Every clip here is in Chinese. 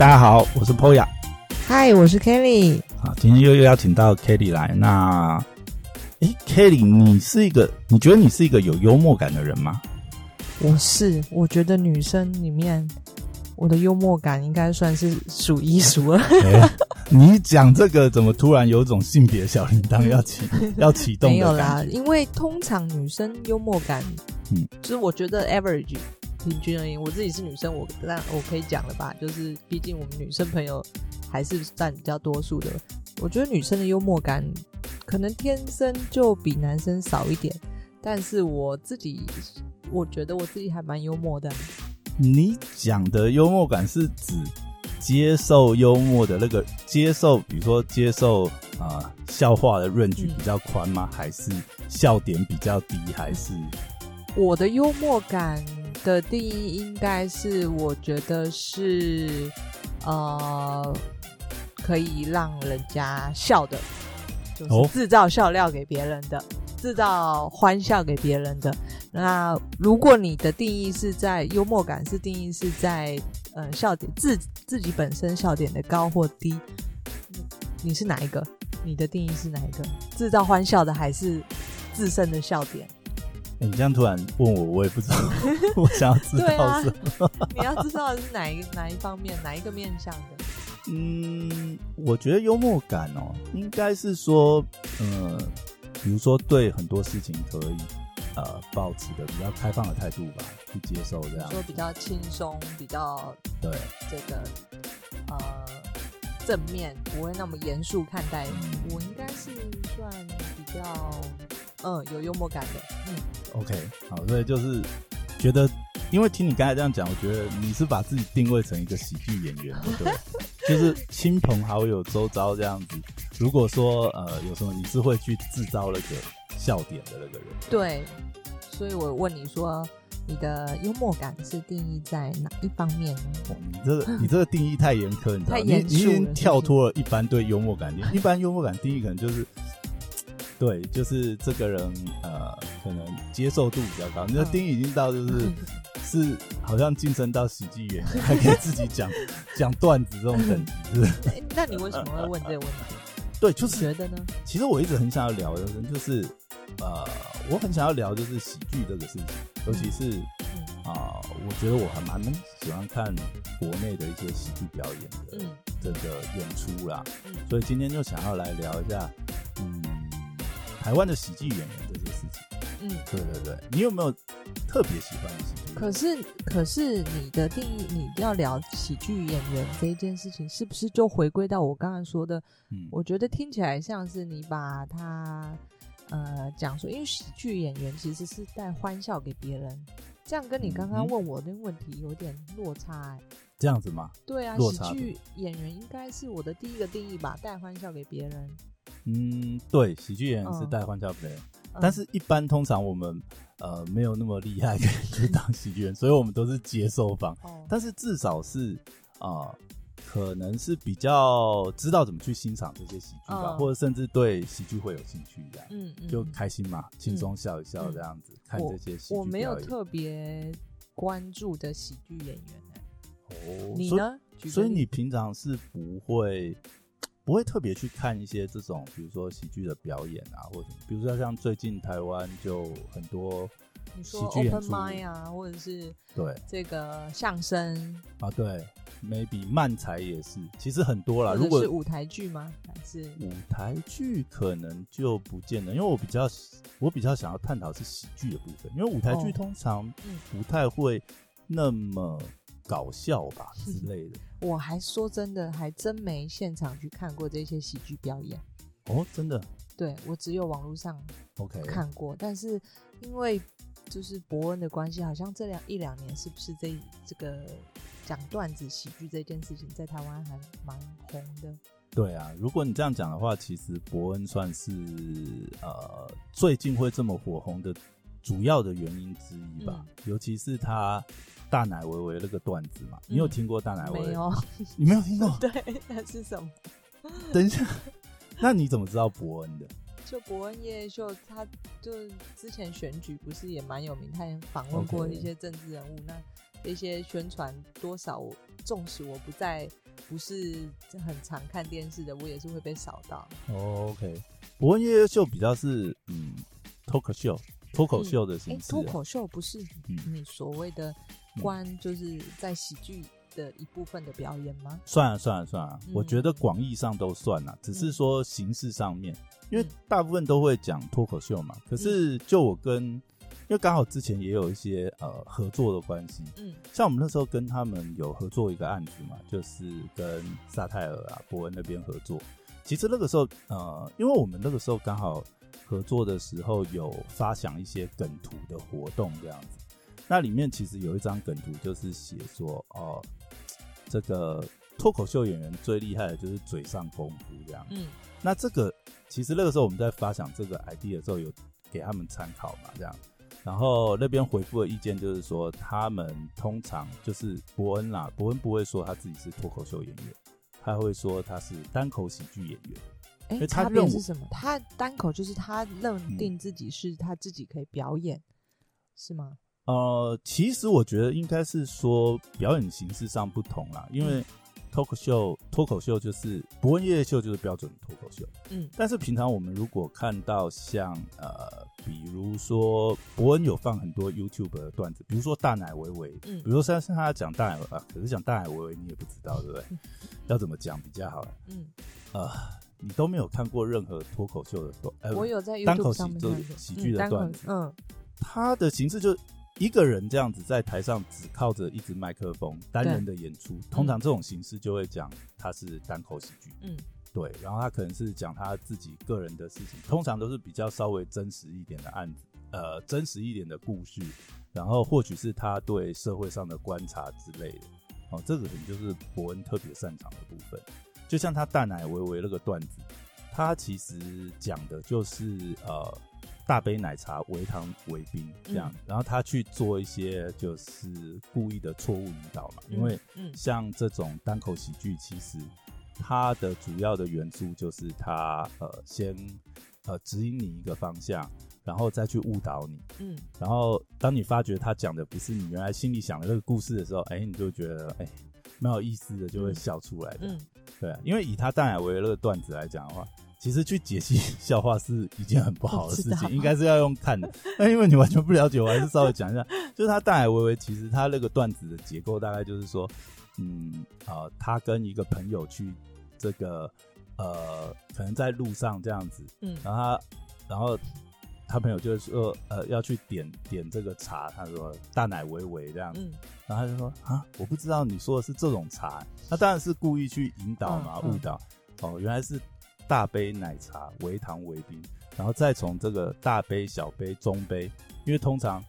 大家好，我是 Poya。嗨，我是 Kelly。好，今天又又邀请到 Kelly 来。那，诶 k e l l y 你是一个，你觉得你是一个有幽默感的人吗？我是，我觉得女生里面，我的幽默感应该算是数一数二。你讲这个，怎么突然有种性别小铃铛要启 要启动？没有啦，因为通常女生幽默感，嗯，就是我觉得 average。平均而言，我自己是女生，我那我可以讲了吧？就是毕竟我们女生朋友还是占比较多数的。我觉得女生的幽默感可能天生就比男生少一点，但是我自己我觉得我自己还蛮幽默的。你讲的幽默感是指接受幽默的那个接受，比如说接受啊笑话的润距比较宽吗？还是笑点比较低？还是我的幽默感？的定义应该是，我觉得是，呃，可以让人家笑的，就是制造笑料给别人的，制造欢笑给别人的。那如果你的定义是在幽默感，是定义是在呃笑点自自己本身笑点的高或低，你是哪一个？你的定义是哪一个？制造欢笑的还是自身的笑点？你这样突然问我，我也不知道，我想要知道什么。你要知道的是哪一哪一方面，哪一个面向的？嗯，我觉得幽默感哦，应该是说，呃，比如说对很多事情可以呃，保持的比较开放的态度吧，去接受这样。说比较轻松，比较对这个呃正面，不会那么严肃看待。我应该是算比较。嗯，有幽默感的。嗯，OK，好，所以就是觉得，因为听你刚才这样讲，我觉得你是把自己定位成一个喜剧演员，对，就是亲朋好友周遭这样子。如果说呃有什么，你是会去制造那个笑点的那个人。对，所以我问你说，你的幽默感是定义在哪一方面呢？你这个你这个定义太严苛，你知道吗？你你已经跳脱了一般对幽默感定一般幽默感定义可能就是。对，就是这个人，呃，可能接受度比较高。你的丁已经到，就是是好像晋升到喜剧演员，还可以自己讲讲段子这种等级，是 那你为什么会问这个问题？对，就是觉得呢？其实我一直很想要聊的，就是呃，我很想要聊就是喜剧这个事情，尤其是啊，我觉得我还蛮喜欢看国内的一些喜剧表演的这个演出啦，所以今天就想要来聊一下，嗯。台湾的喜剧演员这些事情，嗯，对对对，你有没有特别喜欢的喜剧？可是可是你的定义，你要聊喜剧演员这一件事情，是不是就回归到我刚刚说的？嗯，我觉得听起来像是你把他呃讲说，因为喜剧演员其实是带欢笑给别人，这样跟你刚刚问我的问题有点落差，哎，这样子吗？对啊，喜剧演员应该是我的第一个定义吧，带欢笑给别人。嗯，对，喜剧演员是带欢笑给人，但是一般通常我们呃没有那么厉害可以去当喜剧人，所以我们都是接受方。但是至少是啊，可能是比较知道怎么去欣赏这些喜剧吧，或者甚至对喜剧会有兴趣这样，嗯嗯，就开心嘛，轻松笑一笑这样子看这些喜剧。我没有特别关注的喜剧演员哦，你呢？所以你平常是不会。不会特别去看一些这种，比如说喜剧的表演啊，或者比如说像最近台湾就很多喜剧演出啊，或者是对这个相声啊，对，maybe 漫才也是，其实很多啦。如果是舞台剧吗？还是舞台剧可能就不见得，因为我比较我比较想要探讨是喜剧的部分，因为舞台剧通常不太会那么。搞笑吧之类的，我还说真的，还真没现场去看过这些喜剧表演。哦，真的？对，我只有网络上 OK 看过，但是因为就是伯恩的关系，好像这两一两年是不是这这个讲段子喜剧这件事情在台湾还蛮红的？对啊，如果你这样讲的话，其实伯恩算是呃最近会这么火红的主要的原因之一吧，尤其是他。大奶维维那个段子嘛，你有听过大奶维？没有，你没有听过？对，那是什么？等一下，那你怎么知道伯恩的？就伯恩夜秀，他就之前选举不是也蛮有名，他也访问过一些政治人物。那一些宣传，多少纵使我不在，不是很常看电视的，我也是会被扫到。哦，OK，伯恩夜夜秀比较是嗯，talk show，脱口秀的形式。脱口秀不是你所谓的关，就是在喜剧的一部分的表演吗？算了算了算了，我觉得广义上都算了，只是说形式上面，因为大部分都会讲脱口秀嘛。可是就我跟因为刚好之前也有一些呃合作的关系，嗯，像我们那时候跟他们有合作一个案子嘛，就是跟萨泰尔啊、伯恩那边合作。其实那个时候呃，因为我们那个时候刚好合作的时候有发想一些梗图的活动这样子，那里面其实有一张梗图就是写说哦，这个脱口秀演员最厉害的就是嘴上功夫这样，嗯，那这个其实那个时候我们在发想这个 idea 的时候有给他们参考嘛，这样。然后那边回复的意见就是说，他们通常就是伯恩啦，伯恩不会说他自己是脱口秀演员，他会说他是单口喜剧演员。哎，差别是什么？他单口就是他认定自己是他自己可以表演，是吗？呃，其实我觉得应该是说表演形式上不同啦，因为。脱口秀，脱口秀就是伯恩夜夜秀，就是标准脱口秀。嗯，但是平常我们如果看到像呃，比如说伯恩有放很多 YouTube 的段子，比如说大奶维维，嗯，比如说现在他讲大奶啊，可是讲大奶维维你也不知道，对不对？要怎么讲比较好？嗯，呃，你都没有看过任何脱口秀的段，我有在单口喜喜剧的段子，嗯，他的形式就。一个人这样子在台上只靠着一支麦克风单人的演出，通常这种形式就会讲他是单口喜剧。嗯，对，然后他可能是讲他自己个人的事情，通常都是比较稍微真实一点的案子，呃，真实一点的故事，然后或许是他对社会上的观察之类的。哦，这个可能就是伯恩特别擅长的部分。就像他大奶维维那个段子，他其实讲的就是呃。大杯奶茶，微糖微冰这样，然后他去做一些就是故意的错误引导嘛，因为像这种单口喜剧，其实它的主要的元素就是他呃先呃指引你一个方向，然后再去误导你，嗯，然后当你发觉他讲的不是你原来心里想的那个故事的时候，哎，你就觉得哎蛮有意思的，就会笑出来的，嗯，对，因为以他大奶为那个段子来讲的话。其实去解析 笑话是一件很不好的事情，应该是要用看的。那因为你完全不了解，我还是稍微讲一下。就是他大奶微微，其实他那个段子的结构大概就是说，嗯啊，他跟一个朋友去这个呃，可能在路上这样子，嗯，然后他然后他朋友就是说呃要去点点这个茶，他说大奶微微这样子，然后他就说啊，我不知道你说的是这种茶，他当然是故意去引导嘛，误导哦，原来是。大杯奶茶，微糖微冰，然后再从这个大杯、小杯、中杯，因为通常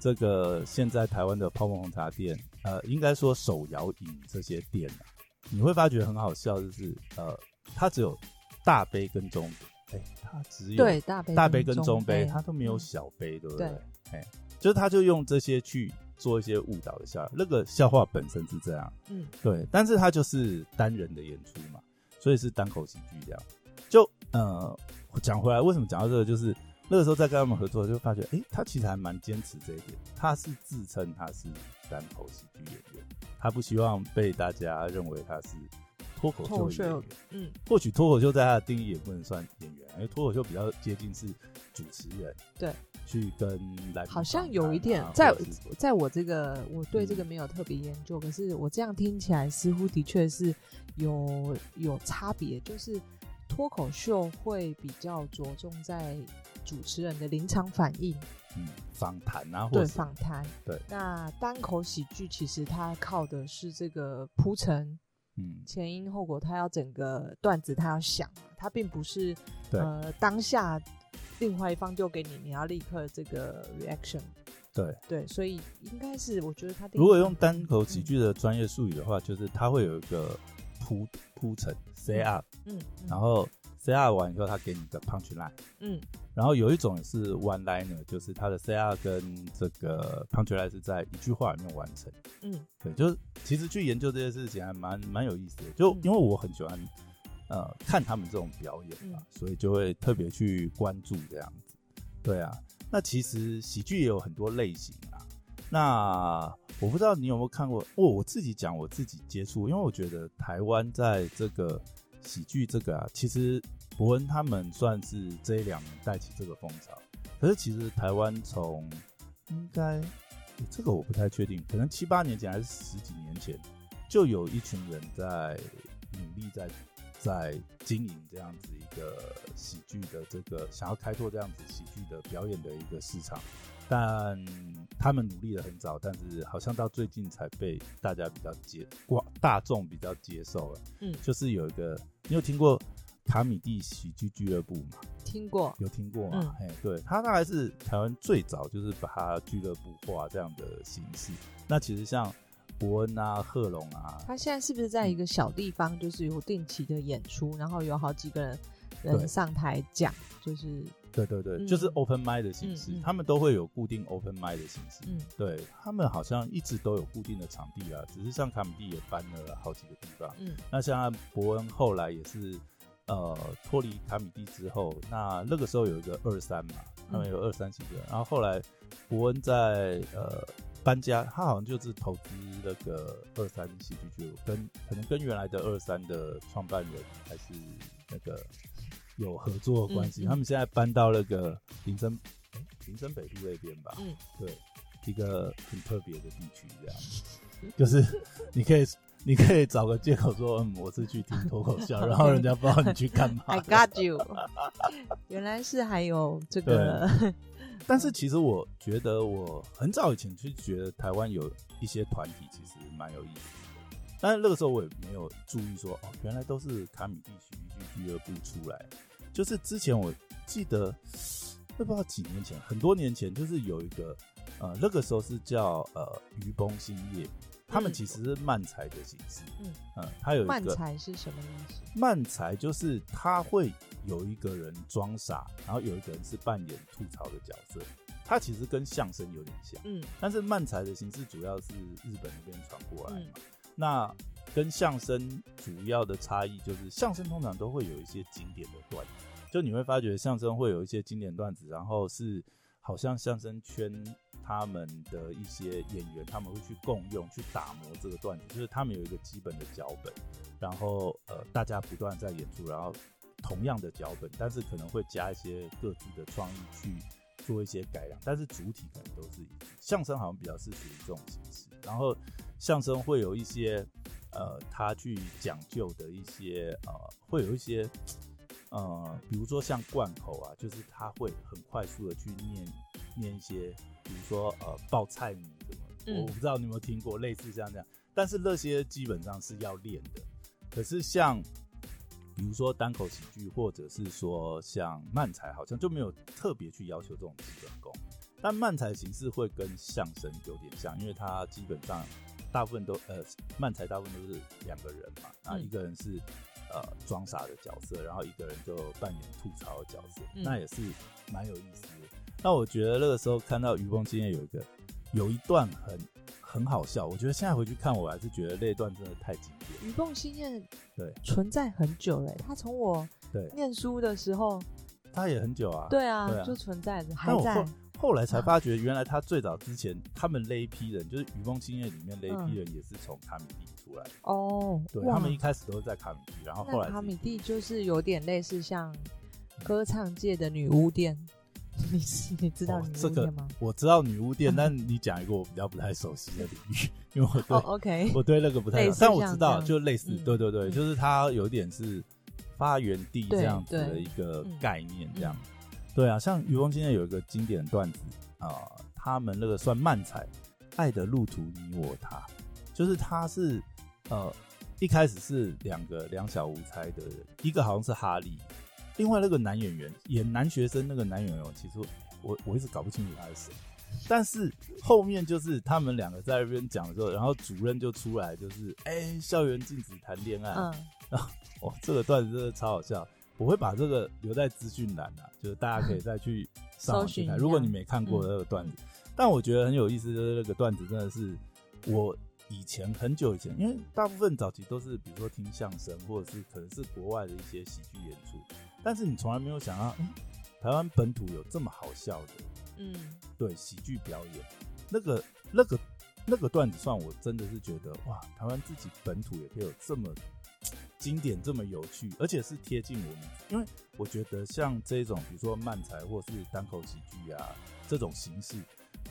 这个现在台湾的泡沫红茶店，呃，应该说手摇饮这些店啊，你会发觉很好笑，就是呃，它只有大杯跟中，哎，它只有对大杯大杯跟中杯，它都没有小杯，对不对？哎，就是他就用这些去做一些误导的笑，那个笑话本身是这样，嗯，对，但是他就是单人的演出嘛，所以是单口喜剧这样。就呃，讲回来，为什么讲到这个？就是那个时候在跟他们合作，就发觉，哎，他其实还蛮坚持这一点。他是自称他是单口喜剧演员，他不希望被大家认为他是脱口秀演员。嗯，或许脱口秀在他的定义也不能算演员，因为脱口秀比较接近是主持人。对，去跟来好像有一点，在在我这个我对这个没有特别研究，可是我这样听起来似乎的确是有有差别，就是。脱口秀会比较着重在主持人的临场反应，嗯，访谈啊，对，访谈，对。那单口喜剧其实它靠的是这个铺陈，嗯，前因后果，它要整个段子，它要想，它并不是呃当下另外一方丢给你，你要立刻这个 reaction，对。对，所以应该是我觉得他如果用单口喜剧的专业术语的话，就是他会有一个。铺铺陈，say up，嗯，然后 say up 完以后，他给你个 punch line，嗯，然后有一种是 one liner，就是他的 say up 跟这个 punch line 是在一句话里面完成，嗯，对，就是其实去研究这些事情还蛮蛮有意思的，就因为我很喜欢呃看他们这种表演嘛，所以就会特别去关注这样子，对啊，那其实喜剧也有很多类型啊，那我不知道你有没有看过，哦，我自己讲我自己接触，因为我觉得台湾在这个喜剧这个啊，其实伯恩他们算是这一两年带起这个风潮，可是其实台湾从应该这个我不太确定，可能七八年前还是十几年前，就有一群人在努力在。在经营这样子一个喜剧的这个想要开拓这样子喜剧的表演的一个市场，但他们努力的很早，但是好像到最近才被大家比较接广大众比较接受了。嗯，就是有一个你有听过卡米蒂喜剧俱乐部吗？听过，有听过吗？哎，对他大概是台湾最早就是把它俱乐部化这样的形式。那其实像。伯恩啊，贺龙啊，他现在是不是在一个小地方，就是有定期的演出，然后有好几个人人上台讲，就是对对对，就是 open m i d 的形式，他们都会有固定 open m i d 的形式，嗯，对他们好像一直都有固定的场地啊，只是像卡米蒂也搬了好几个地方，嗯，那像伯恩后来也是呃脱离卡米蒂之后，那那个时候有一个二三嘛，他们有二三几个，然后后来伯恩在呃。搬家，他好像就是投资那个二三喜剧剧，跟可能跟原来的二三的创办人还是那个有合作关系。他们现在搬到那个林森，林森北路那边吧。嗯，对，一个很特别的地区，这样，就是你可以你可以找个借口说，嗯，我是去听 脱口秀，然后人家不知道你去干嘛。I got you，原来是还有这个。但是其实我觉得，我很早以前就觉得台湾有一些团体其实蛮有意思的，但是那个时候我也没有注意说，哦，原来都是卡米蒂喜剧俱乐部出来。就是之前我记得，不知道几年前，很多年前，就是有一个，呃，那个时候是叫呃愚崩兴业。他们其实是漫才的形式，嗯嗯，他有一个慢才是什么意思？漫才就是他会有一个人装傻，然后有一个人是扮演吐槽的角色，他其实跟相声有点像，嗯，但是漫才的形式主要是日本那边传过来嘛。那跟相声主要的差异就是，相声通常都会有一些经典的段子，就你会发觉相声会有一些经典段子，然后是好像相声圈。他们的一些演员，他们会去共用、去打磨这个段子，就是他们有一个基本的脚本，然后呃，大家不断在演出，然后同样的脚本，但是可能会加一些各自的创意去做一些改良，但是主体可能都是相声，好像比较是属于这种形式。然后相声会有一些呃，他去讲究的一些呃，会有一些呃，比如说像贯口啊，就是他会很快速的去念念一些。比如说呃报菜名什么，我不知道你有没有听过类似像这样，但是那些基本上是要练的。可是像比如说单口喜剧，或者是说像慢才，好像就没有特别去要求这种基本功。但慢才形式会跟相声有点像，因为它基本上大部分都呃慢才大部分都是两个人嘛，啊一个人是呃装傻的角色，然后一个人就扮演吐槽的角色，那也是蛮有意思的。那我觉得那个时候看到于峰今天有一个有一段很很好笑，我觉得现在回去看我还是觉得那段真的太经典。余凤新燕对存在很久嘞，他从我对念书的时候，他也很久啊，对啊，就存在着，还在。后来才发觉，原来他最早之前他们那一批人，就是余凤新燕里面那一批人，也是从卡米蒂出来的哦。对他们一开始都是在卡米蒂，然后后来卡米蒂就是有点类似像歌唱界的女巫店。你你知道女巫店吗？我知道女巫店，但你讲一个我比较不太熟悉的领域，因为我对 OK，我对那个不太，但我知道就类似，对对对，就是它有点是发源地这样子的一个概念，这样。对啊，像渔翁今天有一个经典段子啊，他们那个算慢才，爱的路途你我他，就是他是呃一开始是两个两小无猜的人，一个好像是哈利。另外那个男演员演男学生那个男演员，其实我我一直搞不清楚他是谁。但是后面就是他们两个在那边讲的时候，然后主任就出来，就是哎，校园禁止谈恋爱。嗯。然后哇，这个段子真的超好笑。我会把这个留在资讯栏啊，就是大家可以再去上去看。如果你没看过那个段子，但我觉得很有意思，就是那个段子真的是我以前很久以前，因为大部分早期都是比如说听相声，或者是可能是国外的一些喜剧演出。但是你从来没有想到，台湾本土有这么好笑的，嗯，对，喜剧表演，那个那个那个段子算我真的是觉得哇，台湾自己本土也可以有这么经典、这么有趣，而且是贴近我们。因为我觉得像这种，比如说漫才或是单口喜剧啊这种形式，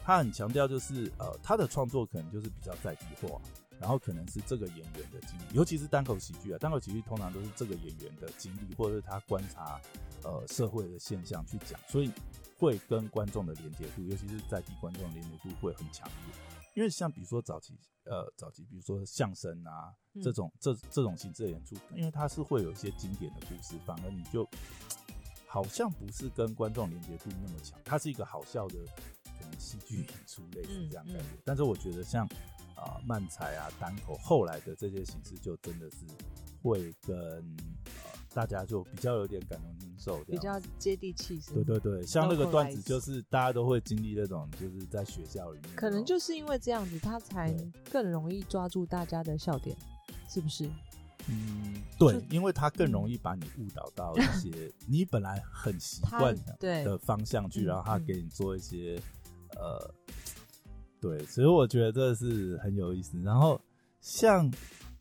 他很强调就是呃，他的创作可能就是比较在地化，然后可能是这个演员的经历，尤其是单口喜剧啊，单口喜剧通常都是这个演员的经历，或者是他观察呃社会的现象去讲，所以会跟观众的连接度，尤其是在地观众的连接度会很强烈。因为像比如说早期，呃，早期比如说相声啊这种这这种形式的演出，因为它是会有一些经典的故事，反而你就好像不是跟观众连接度那么强，它是一个好笑的可能戏剧演出类似这样感觉。但是我觉得像啊漫才啊单口后来的这些形式，就真的是会跟。大家就比较有点感同身受，比较接地气。对对对，像那个段子，就是大家都会经历那种，就是在学校里面。可能就是因为这样子，他才更容易抓住大家的笑点，是不是？嗯，对，因为他更容易把你误导到一些 你本来很习惯的方向去，然后他给你做一些呃，对，所以我觉得这是很有意思。然后像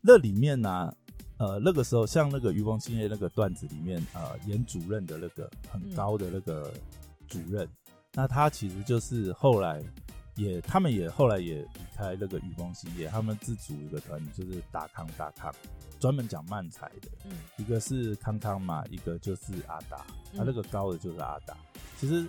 那里面呢。呃，那个时候像那个余光新业那个段子里面，呃，演主任的那个很高的那个主任，那他其实就是后来也，他们也后来也离开那个余光新业，他们自组一个团，就是大康大康，专门讲漫才的。嗯，一个是康康嘛，一个就是阿达，他那个高的就是阿达。其实。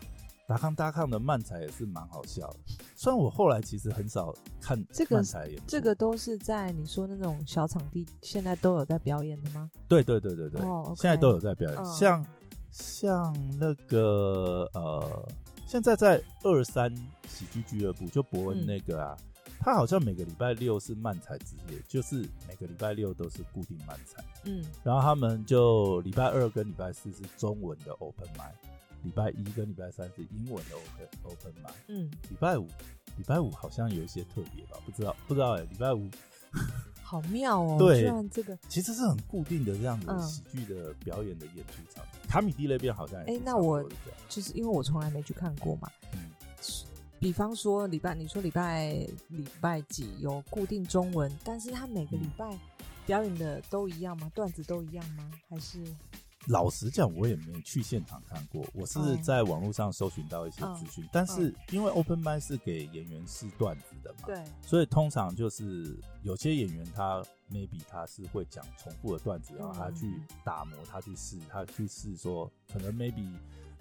达康达康的漫才也是蛮好笑的，虽然我后来其实很少看这个漫才演，这个都是在你说那种小场地，现在都有在表演的吗？对对对对对，现在都有在表演，像像那个呃，现在在二三喜剧俱乐部，就伯恩那个啊，他好像每个礼拜六是漫才之夜，就是每个礼拜六都是固定漫才，嗯，然后他们就礼拜二跟礼拜四是中文的 open m i 礼拜一跟礼拜三是英文的 open open 嘛，嗯，礼拜五礼拜五好像有一些特别吧，不知道不知道哎，礼拜五。好妙哦，对，这个。其实是很固定的这样子喜剧的表演的演出场，卡米蒂那边好像哎，那我就是因为我从来没去看过嘛，嗯，比方说礼拜你说礼拜礼拜几有固定中文，但是他每个礼拜表演的都一样吗？段子都一样吗？还是？老实讲，我也没去现场看过，我是在网络上搜寻到一些资讯。但是因为 Open m i 是给演员试段子的嘛，对，所以通常就是有些演员他 maybe 他是会讲重复的段子，然后他去打磨，他去试，他去试说，可能 maybe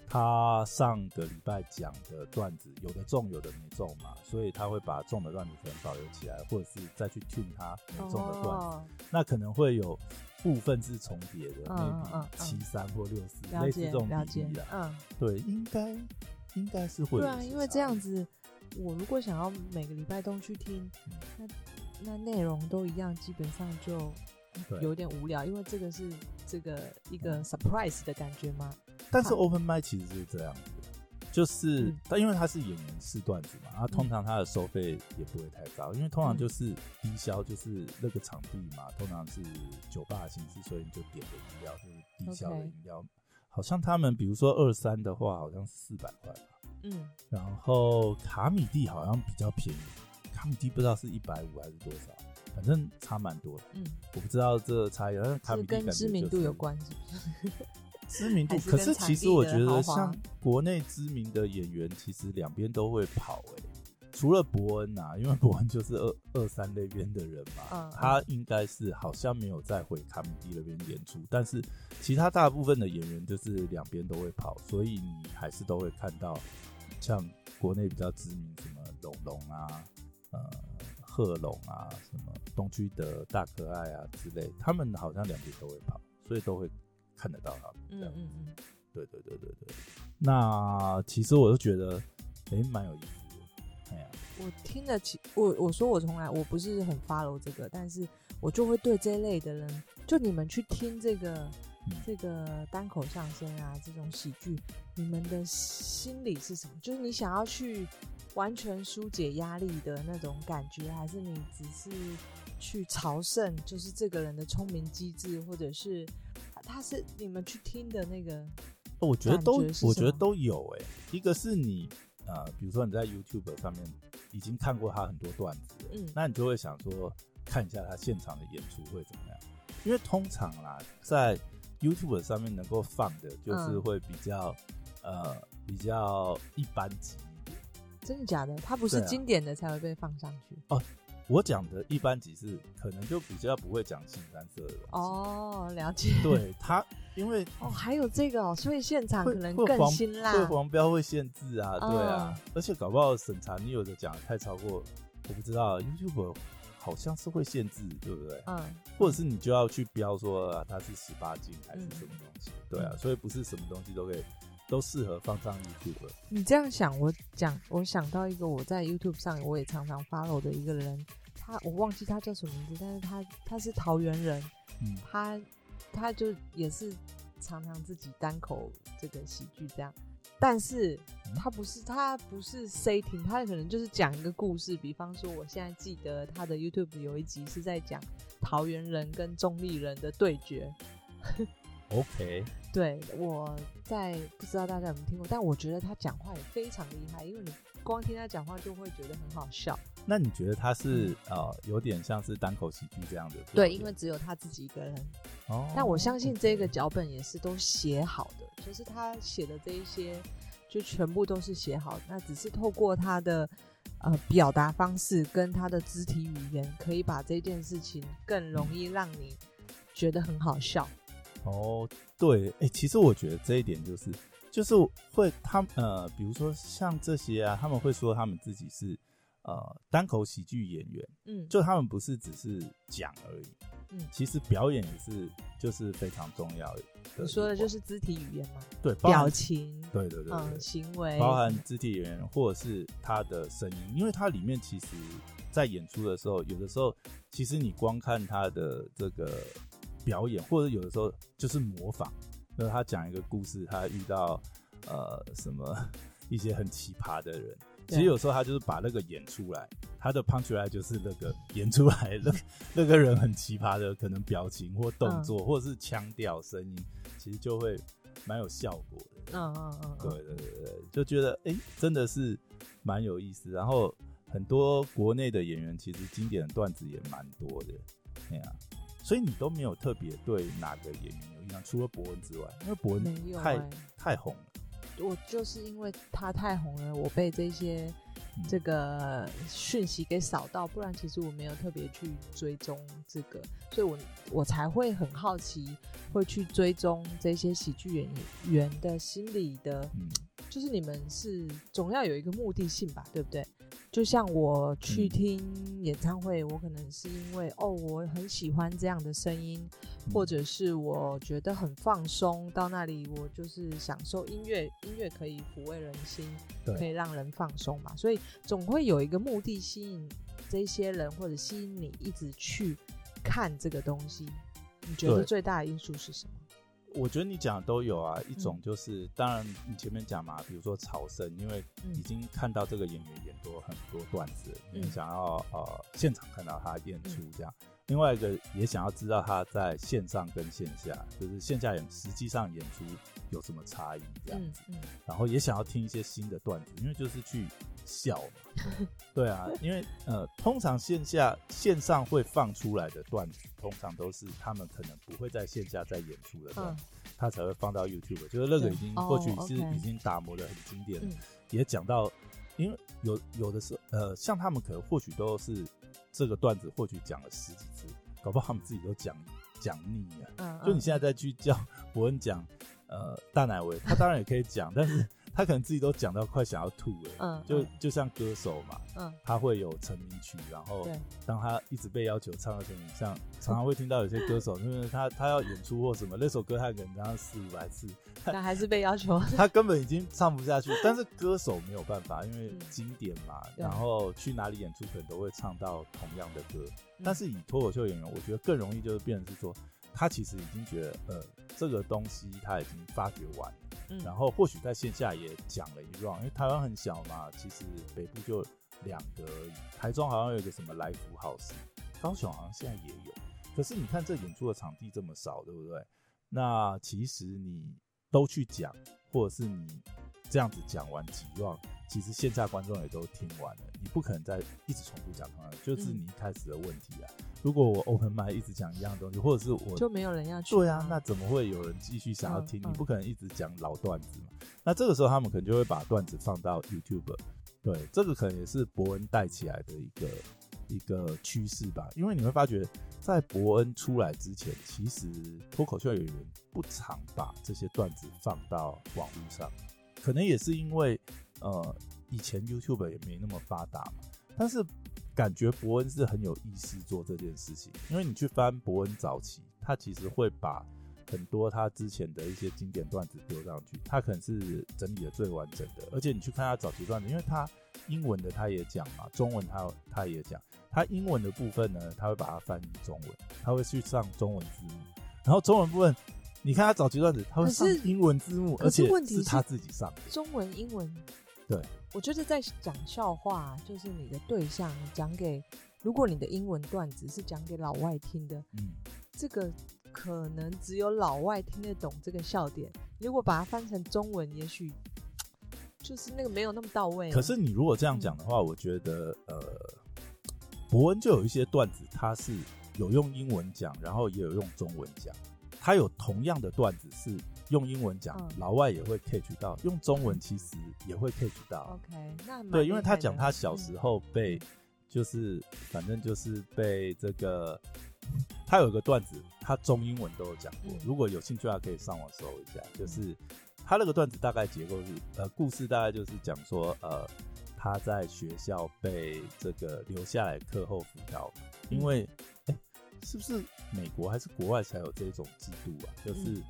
他上个礼拜讲的段子有的中，有的没中嘛，所以他会把中的段子可能保留起来，或者是再去 tune 他没中的段子，那可能会有。部分是重叠的，maybe 七三或六四，类似这种比例的。嗯，对，应该应该是会。对啊，因为这样子，我如果想要每个礼拜都去听，那那内容都一样，基本上就有点无聊，因为这个是这个一个 surprise 的感觉吗？但是 open i 其实是这样子。就是他，因为他是演员试段子嘛，啊通常他的收费也不会太高，因为通常就是低消，就是那个场地嘛，通常是酒吧形式，所以你就点的饮料，就是低消的饮料。好像他们比如说二三的话，好像四百块吧，嗯，然后卡米蒂好像比较便宜，卡米蒂不知道是一百五还是多少，反正差蛮多的，嗯，我不知道这差异，但是卡米蒂跟知名度有关系。知名度，可是其实我觉得像国内知名的演员，其实两边都会跑哎，除了伯恩呐，因为伯恩就是二二三那边的人嘛，他应该是好像没有再回卡米蒂那边演出，但是其他大部分的演员就是两边都会跑，所以你还是都会看到像国内比较知名什么龙龙啊，呃贺龙啊，什么东区的大可爱啊之类，他们好像两边都会跑，所以都会。看得到他，嗯嗯嗯，对对对对对。那其实我就觉得，哎，蛮有意思的。哎呀，我听得起，我我说我从来我不是很 follow 这个，但是我就会对这一类的人，就你们去听这个这个单口相声啊，这种喜剧，你们的心理是什么？就是你想要去完全疏解压力的那种感觉，还是你只是去朝圣，就是这个人的聪明机智，或者是？他是你们去听的那个，我觉得都，我觉得都有哎。一个是你呃，比如说你在 YouTube 上面已经看过他很多段子，嗯，那你就会想说看一下他现场的演出会怎么样？因为通常啦，在 YouTube 上面能够放的，就是会比较呃比较一般级。真的假的？它不是经典的才会被放上去哦。我讲的一般级是可能就比较不会讲新三色的哦，了解。对他，因为哦还有这个哦，所以现场可能更辛辣，会黄标会限制啊，对啊，而且搞不好审查你有的讲太超过，我不知道 YouTube 好像是会限制，对不对？嗯，或者是你就要去标说它是十八禁还是什么东西？对啊，所以不是什么东西都可以。都适合放上 YouTube。你这样想，我讲，我想到一个我在 YouTube 上我也常常 follow 的一个人，他我忘记他叫什么名字，但是他他是桃园人，嗯，他他就也是常常自己单口这个喜剧这样，但是他不是他不是 setting，他可能就是讲一个故事，比方说我现在记得他的 YouTube 有一集是在讲桃园人跟中立人的对决。OK，对，我在不知道大家有没有听过，但我觉得他讲话也非常厉害，因为你光听他讲话就会觉得很好笑。那你觉得他是呃有点像是单口喜剧这样的？对，因为只有他自己一个人。哦。但我相信这个脚本也是都写好的，就是他写的这一些就全部都是写好，那只是透过他的呃表达方式跟他的肢体语言，可以把这件事情更容易让你觉得很好笑。哦，对，哎，其实我觉得这一点就是，就是会他呃，比如说像这些啊，他们会说他们自己是呃单口喜剧演员，嗯，就他们不是只是讲而已，嗯，其实表演也是就是非常重要的。你说的就是肢体语言吗？对，表情，对对对，嗯，行为，包含肢体语言或者是他的声音，因为它里面其实在演出的时候，有的时候其实你光看他的这个。表演或者有的时候就是模仿，就是他讲一个故事，他遇到呃什么一些很奇葩的人，其实有时候他就是把那个演出来，他的 punch line 就是那个演出来那那个人很奇葩的可能表情或动作或者是腔调声音，其实就会蛮有效果的。嗯嗯嗯，对对对对，就觉得哎真的是蛮有意思。然后很多国内的演员其实经典的段子也蛮多的，对啊。所以你都没有特别对哪个演员有印象，除了伯恩之外，因为伯恩太太红了。我就是因为他太红了，我被这些这个讯息给扫到，不然其实我没有特别去追踪这个，所以我我才会很好奇，会去追踪这些喜剧演员的心理的，就是你们是总要有一个目的性吧，对不对？就像我去听演唱会，我可能是因为哦，我很喜欢这样的声音，或者是我觉得很放松，到那里我就是享受音乐，音乐可以抚慰人心，可以让人放松嘛。所以总会有一个目的吸引这些人，或者吸引你一直去看这个东西。你觉得最大的因素是什么？我觉得你讲的都有啊，一种就是当然你前面讲嘛，比如说朝圣，因为已经看到这个演员演多很多段子，你想要呃现场看到他演出这样。另外一个也想要知道他在线上跟线下，就是线下演实际上演出有什么差异这样子，然后也想要听一些新的段子，因为就是去笑嘛。对啊，因为呃，通常线下线上会放出来的段子，通常都是他们可能不会在线下再演出的段子，他才会放到 YouTube，就是那个已经或许是已经打磨的很经典，也讲到，因为有有的时候呃，像他们可能或许都是。这个段子或许讲了十几次，搞不好他们自己都讲讲腻了。嗯，就你现在再去叫伯恩讲，呃，大奶维，他当然也可以讲，但是。他可能自己都讲到快想要吐了，嗯，就就像歌手嘛，嗯，他会有成名曲，然后当他一直被要求唱到成名，像常常会听到有些歌手，因为他他要演出或什么，那首歌他可能唱四五百次，但还是被要求，他根本已经唱不下去。但是歌手没有办法，因为经典嘛，然后去哪里演出可能都会唱到同样的歌。但是以脱口秀演员，我觉得更容易就是变成是说，他其实已经觉得，呃，这个东西他已经发掘完。然后或许在线下也讲了一 r u n 因为台湾很小嘛，其实北部就两个而已。台中好像有一个什么来福好事高雄好像现在也有。可是你看这演出的场地这么少，对不对？那其实你都去讲，或者是你这样子讲完几望，其实线下观众也都听完了，你不可能再一直重复讲同样，就是你一开始的问题啊。如果我 open m i 一直讲一样的东西，或者是我就没有人要去。对啊，那怎么会有人继续想要听？你不可能一直讲老段子嘛。那这个时候他们可能就会把段子放到 YouTube。对，这个可能也是伯恩带起来的一个一个趋势吧。因为你会发觉，在伯恩出来之前，其实脱口秀演员不常把这些段子放到网络上，可能也是因为呃以前 YouTube 也没那么发达嘛。但是感觉伯恩是很有意思做这件事情，因为你去翻伯恩早期，他其实会把。很多他之前的一些经典段子丢上去，他可能是整理的最完整的。而且你去看他早期段子，因为他英文的他也讲嘛，中文他他也讲。他英文的部分呢，他会把它翻译中文，他会去上中文字幕。然后中文部分，你看他早期段子，他会上英文字幕，而且是他自己上中文、英文。对，我觉得在讲笑话，就是你的对象讲给，如果你的英文段子是讲给老外听的，嗯，这个。可能只有老外听得懂这个笑点。如果把它翻成中文，也许就是那个没有那么到位。可是你如果这样讲的话，我觉得呃，伯恩就有一些段子，他是有用英文讲，然后也有用中文讲。他有同样的段子是用英文讲，老外也会 catch 到；用中文其实也会 catch 到。OK，那对，因为他讲他小时候被，就是反正就是被这个。他有一个段子，他中英文都有讲过。如果有兴趣的话，可以上网搜一下。就是他那个段子大概结构是，呃，故事大概就是讲说，呃，他在学校被这个留下来课后辅导，因为，哎，是不是美国还是国外才有这种制度啊？就是，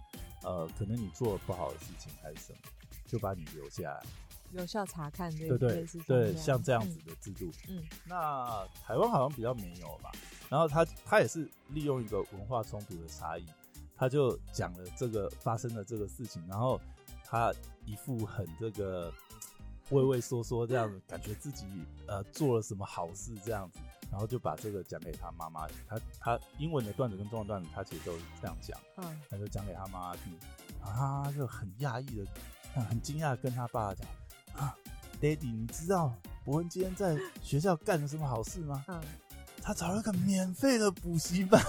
呃，可能你做了不好的事情还是什么，就把你留下来。有效查看，对对对，像这样子的制度，嗯，那台湾好像比较没有吧。然后他他也是利用一个文化冲突的差异，他就讲了这个发生的这个事情，然后他一副很这个畏畏缩缩这样子，感觉自己呃做了什么好事这样子，然后就把这个讲给他妈妈。他他英文的段子跟中文段子，他其实都是这样讲，嗯，他就讲给他妈妈听，啊，就很讶异的，很惊讶跟他爸讲。啊，Daddy，你知道伯恩今天在学校干了什么好事吗？嗯，他找了个免费的补习班，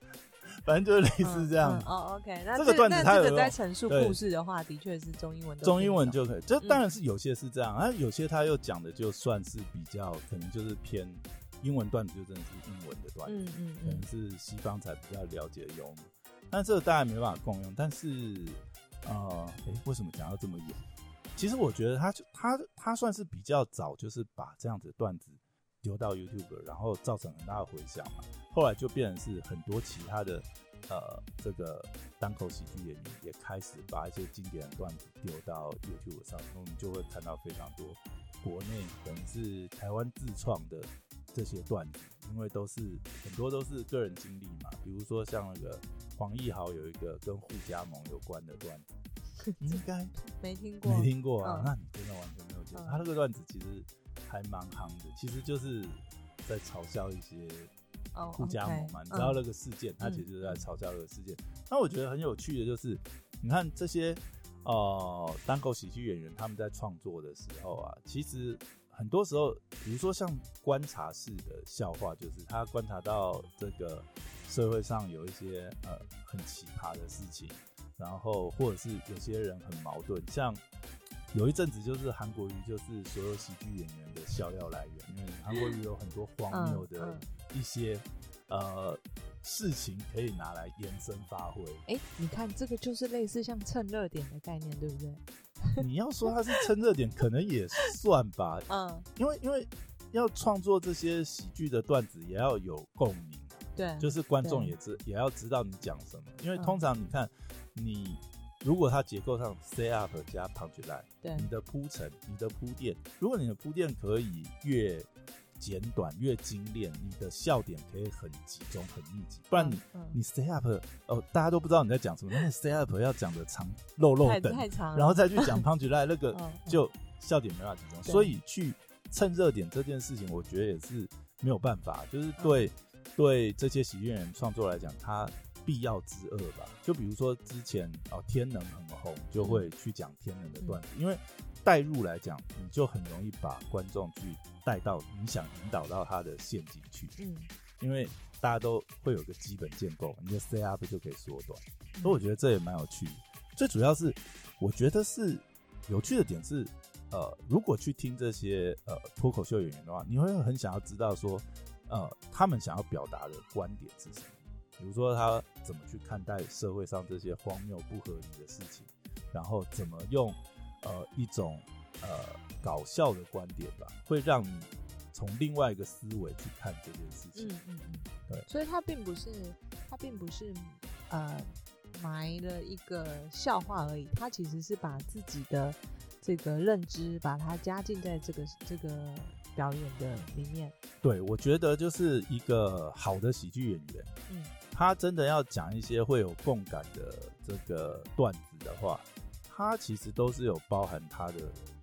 反正就是类似这样。哦，OK，那这个段子他有在陈述故事的话，的确是中英文，中英文就可以。这当然是有些是这样，啊，有些他又讲的就算是比较可能就是偏英文段子，就真的是英文的段子，嗯嗯，可能是西方才比较了解的幽默。但这个大家没办法共用。但是，呃，哎，为什么讲到这么远？其实我觉得他就他他算是比较早，就是把这样子的段子丢到 YouTube，然后造成很大的回响嘛。后来就变成是很多其他的呃这个单口喜剧演员也开始把一些经典的段子丢到 YouTube 上，我们就会看到非常多国内可能是台湾自创的这些段子，因为都是很多都是个人经历嘛。比如说像那个黄义豪有一个跟互加盟有关的段子。应该 没听过，没听过啊？那你真的完全没有见过。他那个段子其实还蛮夯的，其实就是在嘲笑一些互加盟嘛。你知道那个事件，他其实是在嘲笑那个事件。那我觉得很有趣的就是，你看这些呃单口喜剧演员他们在创作的时候啊，其实很多时候，比如说像观察式的笑话，就是他观察到这个社会上有一些呃很奇葩的事情。然后，或者是有些人很矛盾，像有一阵子就是韩国瑜就是所有喜剧演员的笑料来源，因为韩国瑜有很多荒谬的一些呃事情可以拿来延伸发挥。哎，你看这个就是类似像蹭热点的概念，对不对？你要说它是蹭热点，可能也算吧。嗯，因为因为要创作这些喜剧的段子，也要有共鸣。对，就是观众也知也要知道你讲什么，因为通常你看。你如果它结构上 set up 加 punch line，对，你的铺陈、你的铺垫，如果你的铺垫可以越简短越精炼，你的笑点可以很集中、很密集。不然你你 stay up 哦，大家都不知道你在讲什么。那你 stay up 要讲的长漏漏的，太长，然后再去讲 punch line，那个 就笑点没法集中。所以去蹭热点这件事情，我觉得也是没有办法。就是对对这些喜剧人创作来讲，他。必要之恶吧。就比如说之前哦，天能很红，就会去讲天能的段子，因为带入来讲，你就很容易把观众去带到你想引导到他的陷阱去。嗯，因为大家都会有个基本建构，你的 C up 就可以缩短。所以我觉得这也蛮有趣。最主要是，我觉得是有趣的点是，呃，如果去听这些呃脱口秀演员的话，你会很想要知道说，呃，他们想要表达的观点是什么。比如说他怎么去看待社会上这些荒谬不合理的事情，然后怎么用呃一种呃搞笑的观点吧，会让你从另外一个思维去看这件事情。嗯嗯嗯，对。所以他并不是他并不是呃埋了一个笑话而已，他其实是把自己的这个认知把它加进在这个这个表演的里面。对，我觉得就是一个好的喜剧演员。嗯。他真的要讲一些会有共感的这个段子的话，他其实都是有包含他的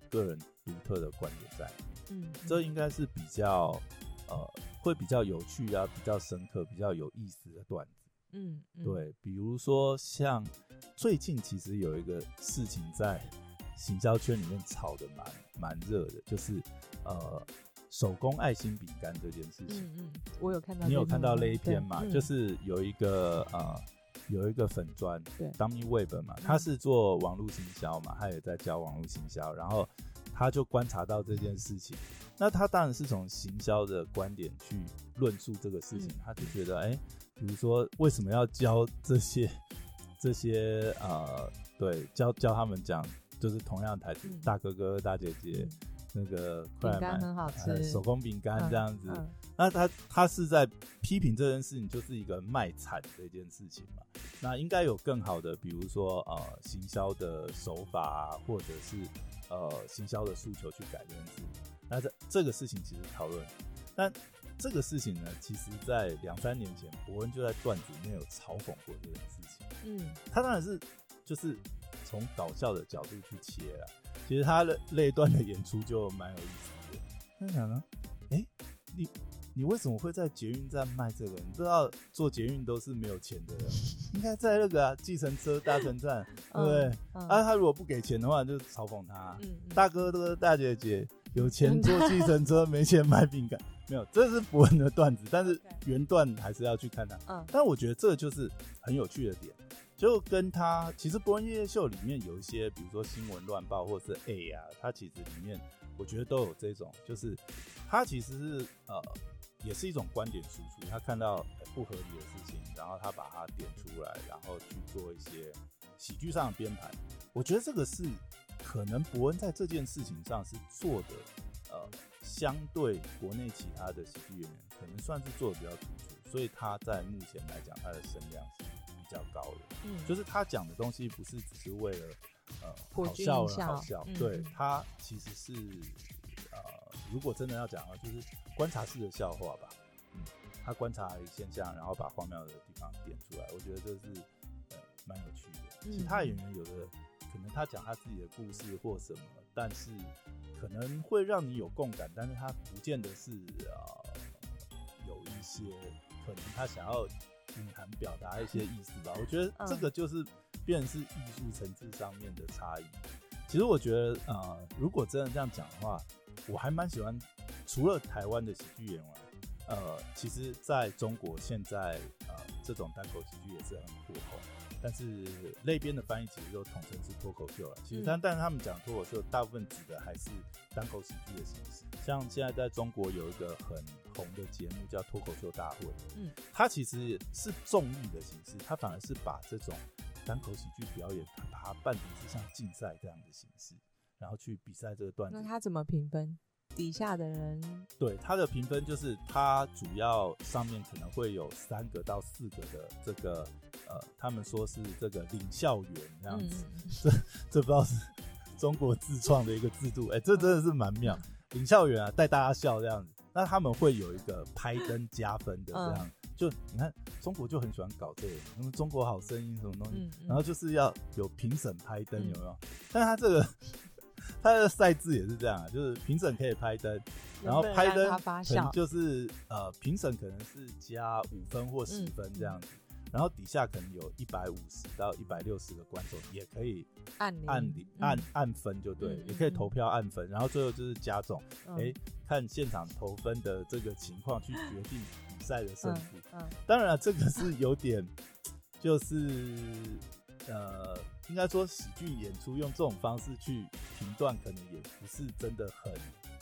个人独特的观点在。嗯，这应该是比较呃会比较有趣啊，比较深刻、比较有意思的段子。嗯，对，比如说像最近其实有一个事情在行销圈里面炒的蛮蛮热的，就是呃。手工爱心饼干这件事情，嗯嗯，我有看到，你有看到那一篇嘛？就是有一个呃，有一个粉砖，对，Dummy Web 嘛，他是做网络行销嘛，他也在教网络行销，然后他就观察到这件事情，那他当然是从行销的观点去论述这个事情，他就觉得，哎，比如说为什么要教这些 这些呃，对，教教他们讲，就是同样的台词，大哥哥大姐姐。那个饼干很好吃，手工饼干这样子。那他他是在批评这件事情，就是一个卖惨这件事情嘛？那应该有更好的，比如说呃，行销的手法啊，或者是呃，行销的诉求去改这件事。那这这个事情其实讨论，但这个事情呢，其实在两三年前，伯恩就在段子里面有嘲讽过这件事情。嗯，他当然是就是从搞笑的角度去切了。其实他的那一段的演出就蛮有意思的。他想呢，哎，你你为什么会在捷运站卖这个？你知道做捷运都是没有钱的，应该在那个计程车大城站，对不对？啊，他如果不给钱的话，就嘲讽他，大哥哥大姐姐有钱坐计程车，没钱买饼干，没有，这是博恩的段子，但是原段还是要去看他。嗯，但我觉得这就是很有趣的点。就跟他其实《播音夜夜秀》里面有一些，比如说新闻乱报或者是 A 啊，它其实里面我觉得都有这种，就是他其实是呃，也是一种观点输出。他看到不合理的事情，然后他把它点出来，然后去做一些喜剧上的编排。我觉得这个是可能伯恩在这件事情上是做的，呃，相对国内其他的喜剧演员，可能算是做的比较突出，所以他在目前来讲，他的声量是。比较高的，嗯，就是他讲的东西不是只是为了呃好笑而好笑，对他其实是呃，如果真的要讲的话，就是观察式的笑话吧，嗯，他观察现象，然后把荒谬的地方点出来，我觉得这是呃蛮有趣的。其他演员有的可能他讲他自己的故事或什么，但是可能会让你有共感，但是他不见得是呃有一些可能他想要。隐含表达一些意思吧，我觉得这个就是变成是艺术层次上面的差异。其实我觉得，呃，如果真的这样讲的话，我还蛮喜欢。除了台湾的喜剧演员，呃，其实在中国现在，呃，这种单口喜剧也是很火红。但是那边的翻译其实都统称是脱口秀了。其实，但但是他们讲脱口秀，大部分指的还是单口喜剧的形式。像现在在中国有一个很红的节目叫《脱口秀大会》，嗯，它其实是综艺的形式，它反而是把这种单口喜剧表演，把它办成是像竞赛这样的形式，然后去比赛这个段子。那它怎么评分？底下的人对他的评分就是，他主要上面可能会有三个到四个的这个呃，他们说是这个领校员这样子，这这不知道是 中国自创的一个制度，哎，这真的是蛮妙。领校员啊，带大家笑这样子，那他们会有一个拍灯加分的这样，就你看中国就很喜欢搞这个，什么中国好声音什么东西，然后就是要有评审拍灯，有没有？但是他这个。他的赛制也是这样啊，就是评审可以拍灯，然后拍灯可能就是呃评审可能是加五分或十分这样子，然后底下可能有一百五十到一百六十个观众，也可以按按按按分就对，嗯也可以投票按分，然后最后就是加总，嗯哎、看现场投分的这个情况去决定比赛的胜负。嗯当然了，这个是有点，就是呃，应该说喜剧演出用这种方式去评断，可能也不是真的很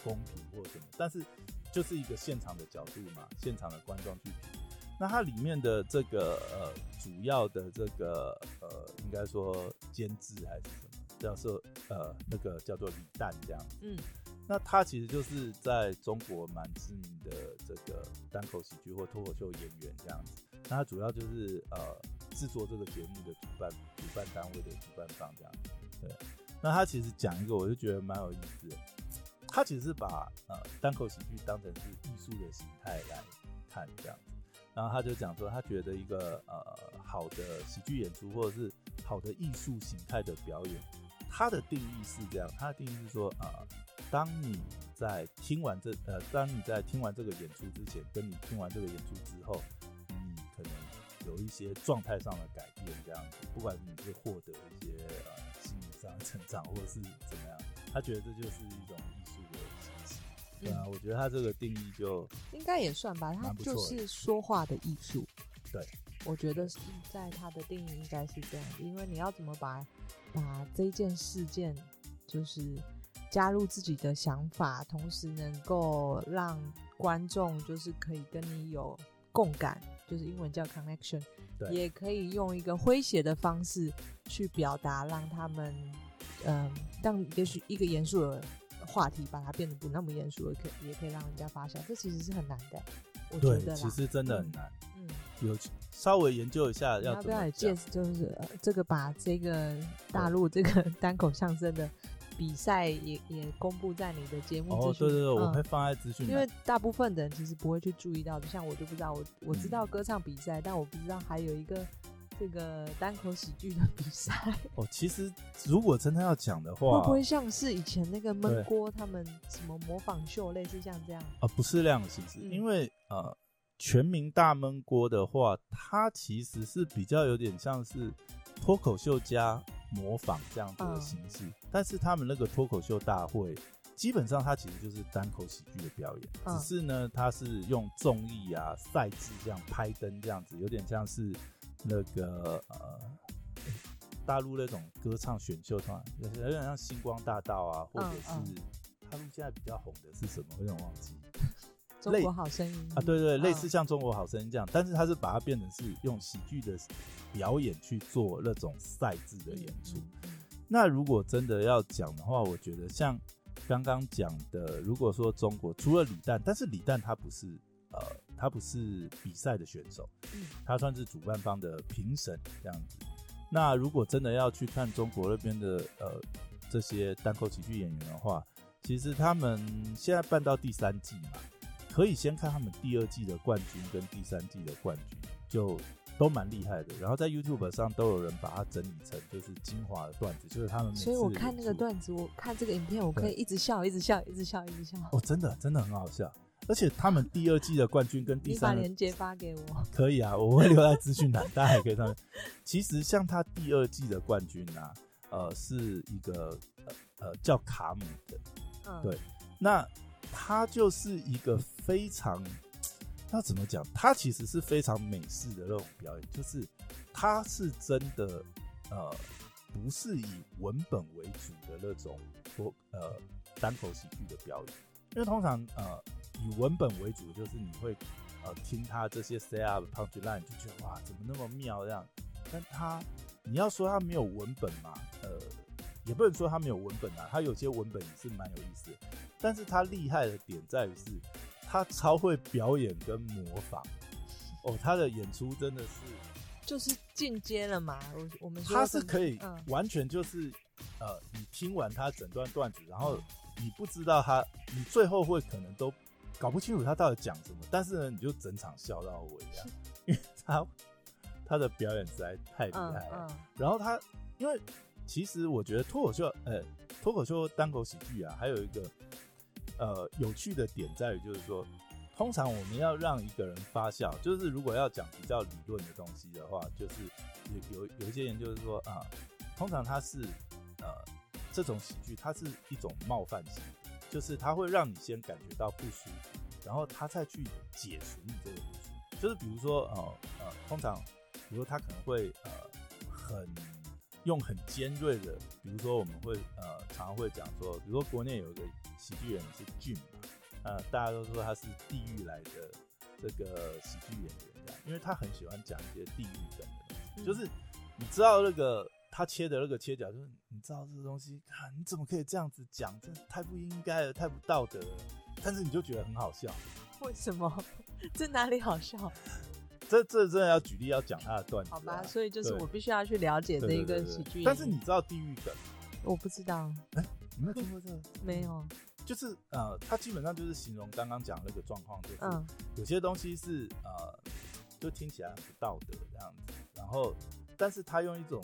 公平或什么，但是就是一个现场的角度嘛，现场的观众去评。那它里面的这个呃主要的这个呃，应该说监制还是什么，叫做呃那个叫做李诞这样子。嗯那他其实就是在中国蛮知名的这个单口喜剧或脱口秀演员这样子。那他主要就是呃制作这个节目的主办主办单位的主办方这样。对，那他其实讲一个我就觉得蛮有意思的，他其实是把呃单口喜剧当成是艺术的形态来看这样。然后他就讲说，他觉得一个呃好的喜剧演出或者是好的艺术形态的表演，他的定义是这样，他的定义是说呃。当你在听完这呃，当你在听完这个演出之前，跟你听完这个演出之后，有一些状态上的改变，这样子，不管是你是获得一些呃心理上的成长，或者是怎么样，他觉得这就是一种艺术的形式。对啊，我觉得他这个定义就应该也算吧，它蛮不错的就是说话的艺术。对，我觉得是在他的定义应该是这样，因为你要怎么把把这件事件就是加入自己的想法，同时能够让观众就是可以跟你有共感，就是英文叫 connection，对也可以用一个诙谐的方式去表达，让他们嗯、让也许一个严肃的话题把它变得不那么严肃，也可以也可以让人家发笑，这其实是很难的，我觉得，其实真的很难。嗯。有稍微研究一下要不要也介讲。就是、呃、这个把这个大陆这个 单口相声的比赛也也公布在你的节目哦，资讯对对对，我嗯会放在资讯。因为大部分的人其实不会去注意到就，像我就不知道，我我知道歌唱比赛，但我不知道还有一个这个单口喜剧的比赛，哦，其实如果真的要讲的话会，不会像是以前那个闷锅他们什么模仿秀，类似像这样？啊，不是那样的形式，嗯因为呃，全民大闷锅的话，它其实是比较有点像是脱口秀加模仿这样子的嗯形式，但是他们那个脱口秀大会。基本上它其实就是单口喜剧的表演，嗯只是呢，它是用综艺啊、赛制这样拍灯这样子，有点像是那个呃，大陆那种歌唱选秀团，有有点像星光大道啊，或者嗯是他们现在比较红的是什么？我有点忘记。中国好声音。啊，对对，嗯。类似像《中国好声音》这样，但是他是把它变成是用喜剧的表演去做那种赛制的演出。那如果真的要讲的话，我觉得像刚刚讲的，如果说中国除了李诞，但是李诞他不是呃，他不是比赛的选手，嗯。他算是主办方的评审这样子。那如果真的要去看中国那边的呃这些单口喜剧演员的话，其实他们现在办到第三季嘛，可以先看他们第二季的冠军跟第三季的冠军，就都蛮厉害的。然后在 YouTube 上都有人把它整理成就是精华的段子，就是他们每次所以我看那个段子，我看这个影片，我可以一直笑，一直笑，一直笑，一直笑。哦，真的真的很好笑。而且他们第二季的冠军跟第 你把三链接发给我。可以啊，我会留在资讯栏，大家也可以看。其实像他第二季的冠军啊，呃，是一个呃呃叫卡姆的，嗯，对那他就是一个非常，要怎么讲？他其实是非常美式的那种表演，就是他是真的呃，不是以文本为主的那种说呃单口喜剧的表演，因为通常呃以文本为主，就是你会呃听他这些 say up punch line 就觉得哇怎么那么妙这样，但他你要说他没有文本嘛，呃。也不能说他没有文本啊，他有些文本也是蛮有意思的，但是他厉害的点在于是，他超会表演跟模仿。哦，他的演出真的是，就是进阶了嘛。我我们他是可以嗯完全就是，呃，你听完他整段段子，然后你不知道他，你最后会可能都搞不清楚他到底讲什么，但是呢，你就整场笑到尾这样，因为他他的表演实在太厉嗯害了。嗯然后他，因为其实我觉得脱口秀，呃，脱口秀单口喜剧啊，还有一个呃有趣的点在于，就是说通常我们要让一个人发笑，就是如果要讲比较理论的东西的话，就是有有有一些人就是说啊，通常它是呃这种喜剧，它是一种冒犯性，就是它会让你先感觉到不舒服，然后他再去解除你这个不舒服。就是比如说呃呃，通常比如说他可能会呃很用很尖锐的，比如说我们会呃常常会讲说，比如说国内有一个喜剧人是俊嘛。呃，大家都说他是地狱来的这个喜剧演员，这样，因为他很喜欢讲一些地狱梗的东西，就是你知道那个他切的那个切角，就是你知道这个东西，啊你怎么可以这样子讲，这太不应该了，太不道德了，但是你就觉得很好笑，为什么？这哪里好笑？这这真的要举例要讲他的段子，好吧？所以就是我必须要去了解这一个喜剧，但是你知道地狱梗？我不知道，哎，你没有听过这个？没有。就是呃，他基本上就是形容刚刚讲那个状况，就是有些东西是呃，就听起来很不道德这样子，然后，但是他用一种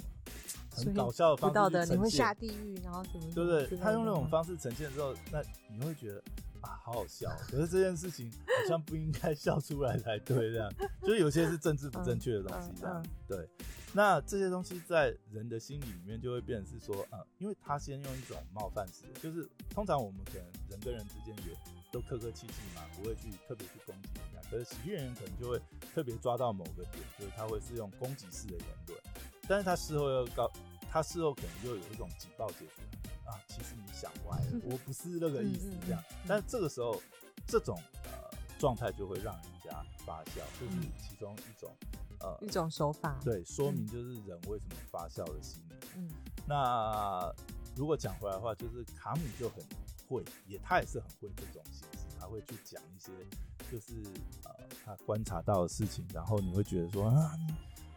很搞笑的方式，不道德，你会下地狱，然后什么？对不对？他用那种方式呈现之后，那你会觉得。啊，好好笑！可是这件事情好像不应该笑出来才对，这样 就是有些是政治不正确的东西，这样对。那这些东西在人的心里里面就会变成是说，呃，因为他先用一种冒犯式，就是通常我们可能人跟人之间也都客客气气嘛，不会去特别去攻击人家。可是喜剧演员可能就会特别抓到某个点，就是他会是用攻击式的言论，但是他事后又告，他事后可能又有一种警报解除。啊，其实你想歪了，我不是那个意思，这样。但这个时候，这种呃状态就会让人家发笑，就是其中一种呃一种手法。对，说明就是人为什么发笑的心理。嗯，那如果讲回来的话，就是卡姆就很会，也他也是很会这种形式，他会去讲一些就是呃他观察到的事情，然后你会觉得说啊，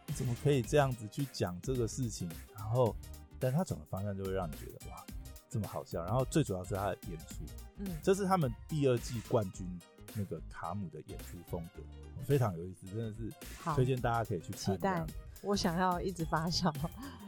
你怎么可以这样子去讲这个事情？然后，但他转个方向就会让你觉得哇。这么好笑，然后最主要是他的演出，嗯，这是他们第二季冠军那个卡姆的演出风格，非常有意思，真的是推荐大家可以去期待。我想要一直发笑。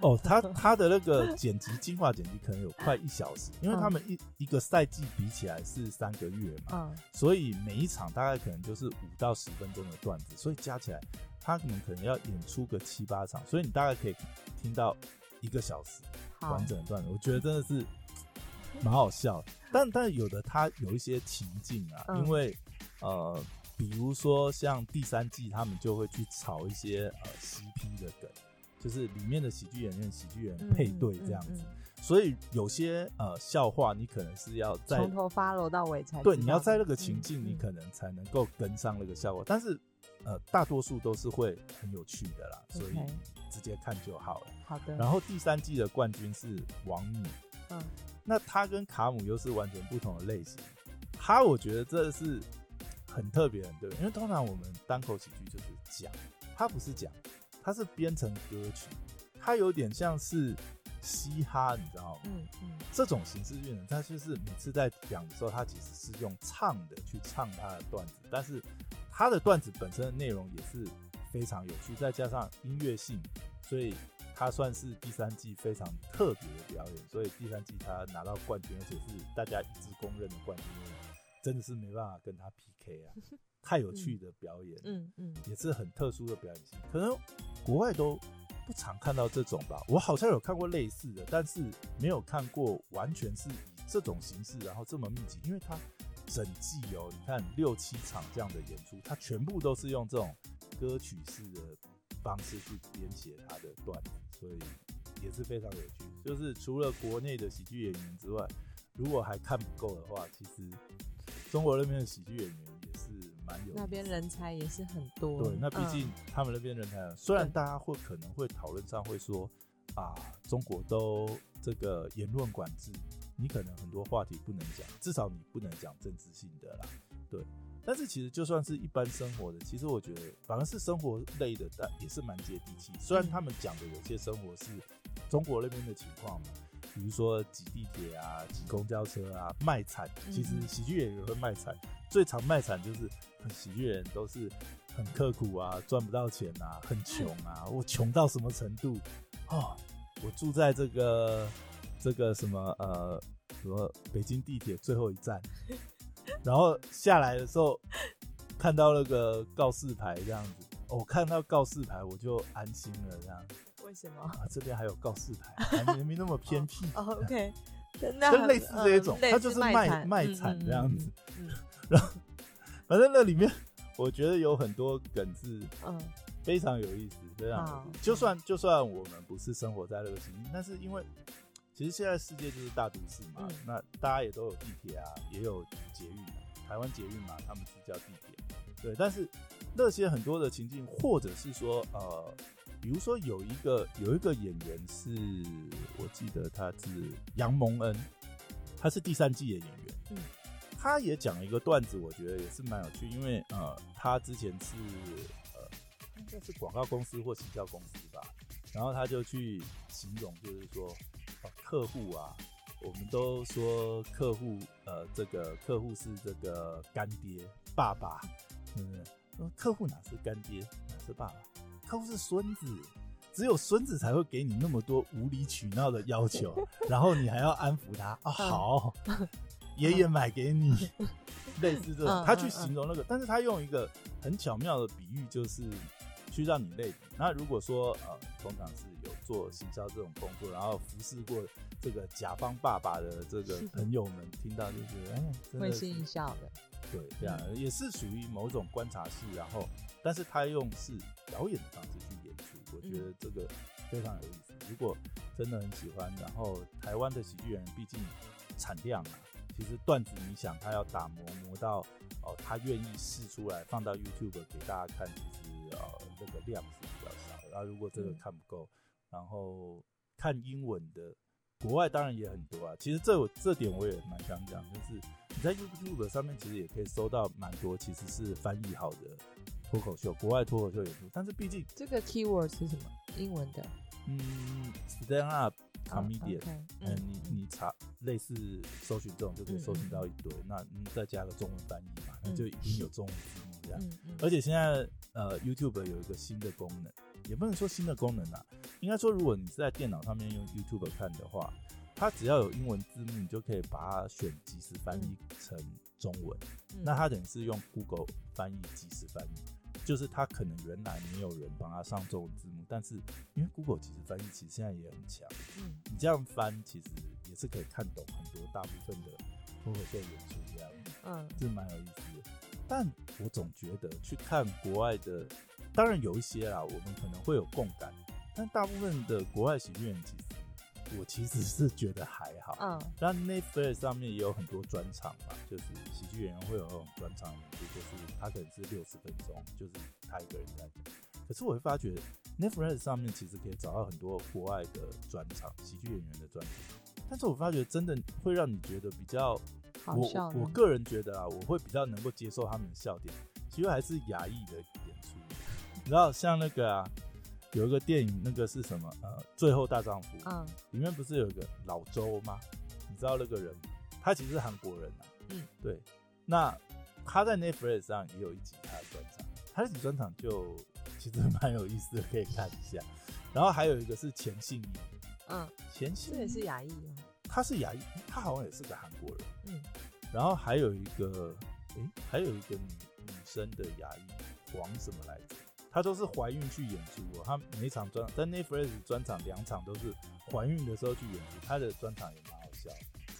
哦，他他的那个剪辑精华剪辑可能有快一小时，因为他们一一个赛季比起来是三个月嘛，嗯，所以每一场大概可能就是五到十分钟的段子，所以加起来他可能可能要演出个七八场，所以你大概可以听到一个小时完整的段子，我觉得真的是。蛮好笑，但但有的他有一些情境啊，因为呃，比如说像第三季，他们就会去炒一些呃 CP 的梗，就是里面的喜剧演员、喜剧演员配对这样子，所以有些呃笑话你可能是要在从头发楼到尾才对，你要在那个情境，你可能才能够跟上那个笑话，但是呃，大多数都是会很有趣的啦，所以直接看就好了。好的。然后第三季的冠军是王敏，嗯。那他跟卡姆又是完全不同的类型，他我觉得这是很特别，对，因为通常我们单口喜剧就是讲，他不是讲，他是编成歌曲，他有点像是嘻哈，你知道吗？嗯嗯，这种形式运呢，他就是每次在讲的时候，他其实是用唱的去唱他的段子，但是他的段子本身的内容也是非常有趣，再加上音乐性，所以。他算是第三季非常特别的表演，所以第三季他拿到冠军，而且是大家一致公认的冠军，真的是没办法跟他 PK 啊！太有趣的表演，嗯嗯，也是很特殊的表演性，可能国外都不常看到这种吧。我好像有看过类似的，但是没有看过完全是以这种形式，然后这么密集，因为他整季哦，你看六七场这样的演出，他全部都是用这种歌曲式的。方式去编写他的段子，所以也是非常有趣。就是除了国内的喜剧演员之外，如果还看不够的话，其实中国那边的喜剧演员也是蛮有。那边人才也是很多。对，那毕竟他们那边人才，虽然大家会可能会讨论上会说啊，中国都这个言论管制，你可能很多话题不能讲，至少你不能讲政治性的啦。对。但是其实就算是一般生活的，其实我觉得反而是生活类的，但也是蛮接地气。虽然他们讲的有些生活是中国那边的情况嘛，比如说挤地铁啊、挤公交车啊、卖惨。其实喜剧演员会卖惨，最常卖惨就是喜剧人都是很刻苦啊，赚不到钱啊，很穷啊。我穷到什么程度啊？我住在这个这个什么呃什么北京地铁最后一站。然后下来的时候，看到那个告示牌这样子，我看到告示牌我就安心了这样。为什么？啊，这边还有告示牌，还没那么偏僻。哦，OK，就类似这一种，它就是卖卖惨这样子。嗯然后，反正那里面我觉得有很多梗是，嗯，非常有意思，非常有意思。就算就算我们不是生活在那个情境，但是因为其实现在世界就是大都市嘛，那大家也都有地铁啊，也有捷运，台湾捷运嘛，他们是叫地铁。对，但是那些很多的情境，或者是说，呃。比如说有一个有一个演员是，我记得他是杨蒙恩，他是第三季的演员。嗯，他也讲了一个段子，我觉得也是蛮有趣，因为呃，他之前是呃，应该是广告公司或营销公司吧，然后他就去形容，就是说，客户啊，我们都说客户，呃，这个客户是这个干爹爸爸，嗯，客户哪是干爹，哪是爸爸？客户是孙子，只有孙子才会给你那么多无理取闹的要求，然后你还要安抚他啊。好，爷爷买给你，类似这种，他去形容那个，但是他用一个很巧妙的比喻，就是去让你类比。那如果说呃，通常是有做行销这种工作，然后服侍过这个甲方爸爸的这个朋友们，听到就是哎，会心一笑的。对，这样也是属于某种观察式，然后。但是他用是表演的方式去演出，我觉得这个非常有意思。如果真的很喜欢，然后台湾的喜剧人毕竟产量啊，其实段子你想他要打磨磨到哦，他愿意试出来放到 YouTube 给大家看，其实呃那个量是比较少。然后如果这个看不够，然后看英文的国外当然也很多啊。其实这这点我也蛮想讲，就是你在 YouTube 上面其实也可以搜到蛮多其实是翻译好的。脱口秀，国外脱口秀演出，但是毕竟这个 keyword 是什么？英文的？嗯，stand up comedian。嗯，你你查类似搜寻这种就可以搜寻到一堆，那你再加个中文翻译嘛，那就已经有中文字幕这样。而且现在呃 YouTube 有一个新的功能，也不能说新的功能啊，应该说如果你是在电脑上面用 YouTube 看的话，它只要有英文字幕，你就可以把它选即时翻译成中文。那它等于是用 Google 翻译即时翻译。就是他可能原来没有人帮他上中文字幕，但是因为 Google 其实翻译其实现在也很强，嗯，你这样翻其实也是可以看懂很多大部分的脱口秀演出这样，嗯，是蛮有意思的。但我总觉得去看国外的，当然有一些啦，我们可能会有共感，但大部分的国外喜剧演员其实。我其实是觉得还好，嗯，但 Netflix 上面也有很多专场嘛，就是喜剧演员会有那种专场演出，就是他可能是六十分钟，就是他一个人在讲。可是我会发觉 Netflix 上面其实可以找到很多国外的专场，喜剧演员的专场。但是我发觉真的会让你觉得比较，我我个人觉得啊，我会比较能够接受他们的笑点，其实还是亚裔的演出。你知道像那个啊。有一个电影，那个是什么？呃，最后大丈夫。嗯，里面不是有一个老周吗？你知道那个人？他其实是韩国人啊。嗯，对。那他在 Netflix 上也有一集他的专场，他的集专场就其实蛮有意思的，可以看一下。然后还有一个是钱信义。嗯，钱信义也是牙医吗？他是牙医，他好像也是个韩国人。嗯。然后还有一个，诶，还有一个女女生的牙医，黄什么来着？她都是怀孕去演出哦，她每场专在 Netflix 专场两场都是怀孕的时候去演出，她的专场也蛮好笑，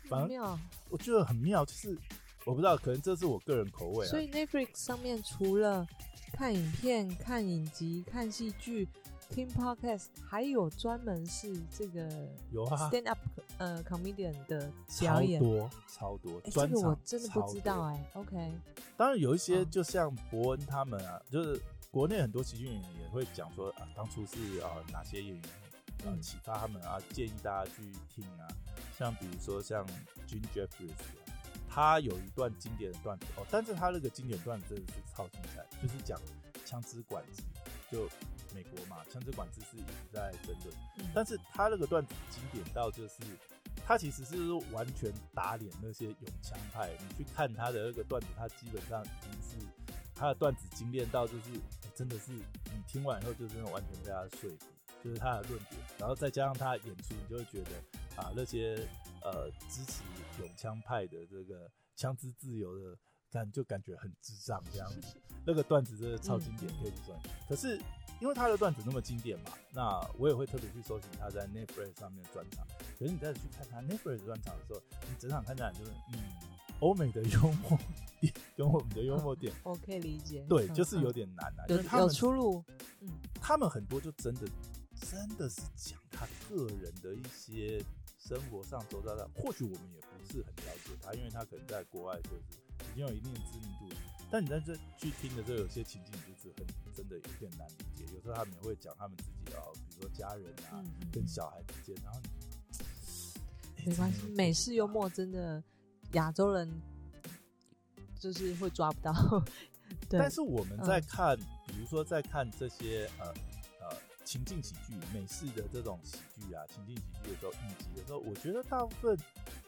反正我觉得很妙，就是我不知道，可能这是我个人口味啊。所以 Netflix 上面除了看影片、看影集、看戏剧、听 Podcast，还有专门是这个有啊 Stand Up 呃 Comedian 的表演，超多超多，这个我真的不知道哎。OK，当然有一些就像伯恩他们啊，就是。国内很多喜剧演员也会讲说啊，当初是啊哪些演员啊启发他们啊，建议大家去听啊。像比如说像 Jim Jeffries，他有一段经典的段子哦，但是他那个经典段子真的是超精彩，就是讲枪支管制，就美国嘛，枪支管制是一直在争论，但是他那个段子经典到就是他其实是完全打脸那些拥枪派，你去看他的那个段子，他基本上已经是他的段子精炼到就是。真的是你听完以后，就真的完全被他说服，就是他的论点，然后再加上他的演出，你就会觉得啊，那些呃支持永枪派的这个枪支自由的感就感觉很智障这样子。那个段子真的超经典，可以去算。可是因为他的段子那么经典嘛，那我也会特别去搜寻他在 Netflix 上面的专场。可是你再去看他 Netflix 专场的时候，你整场看起来就是嗯，欧美的幽默 点跟我们的幽默点，我可以理解。对，就是有点难啊，有有出入。嗯，他们很多就真的真的是讲他个人的一些生活上周遭的，或许我们也不是很了解他，因为他可能在国外就是已经有一定的知名度。但你在这去听的时候，有些情境就是很真的有点难理解。有时候他们也会讲他们自己哦，比如说家人啊，跟小孩之间，然后没关系，美式幽默真的亚洲人就是会抓不到。但是我们在看，比如说在看这些呃呃情境喜剧、美式的这种喜剧啊，情境喜剧的时候，应急的时候，我觉得大部分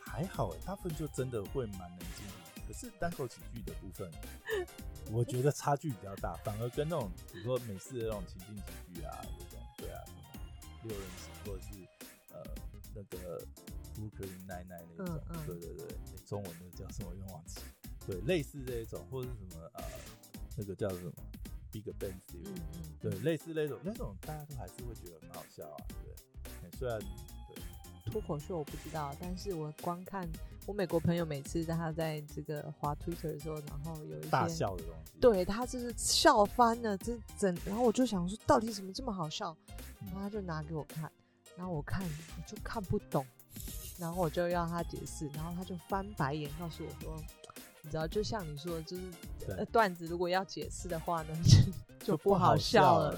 还好，大部分就真的会蛮能进入。可是单口喜剧的部分，我觉得差距比较大，反而跟那种比如说美式的那种情境喜剧啊，这种对啊，什么六人行或者是呃那个布鲁克林奶奶那种，对对对，中文的叫什么？我忘记。对，类似这种或者是什么呃那个叫什么 Big Bang Theory，对，类似那种那种大家都还是会觉得很好笑啊，对，虽然。脱口秀我不知道，但是我光看我美国朋友每次他在这个滑 Twitter 的时候，然后有一些大笑的东西，对他就是笑翻了，这整，然后我就想说，到底怎么这么好笑？然后他就拿给我看，然后我看我就看不懂，然后我就要他解释，然后他就翻白眼告诉我说，你知道，就像你说的，就是段子如果要解释的话呢，就不好笑了，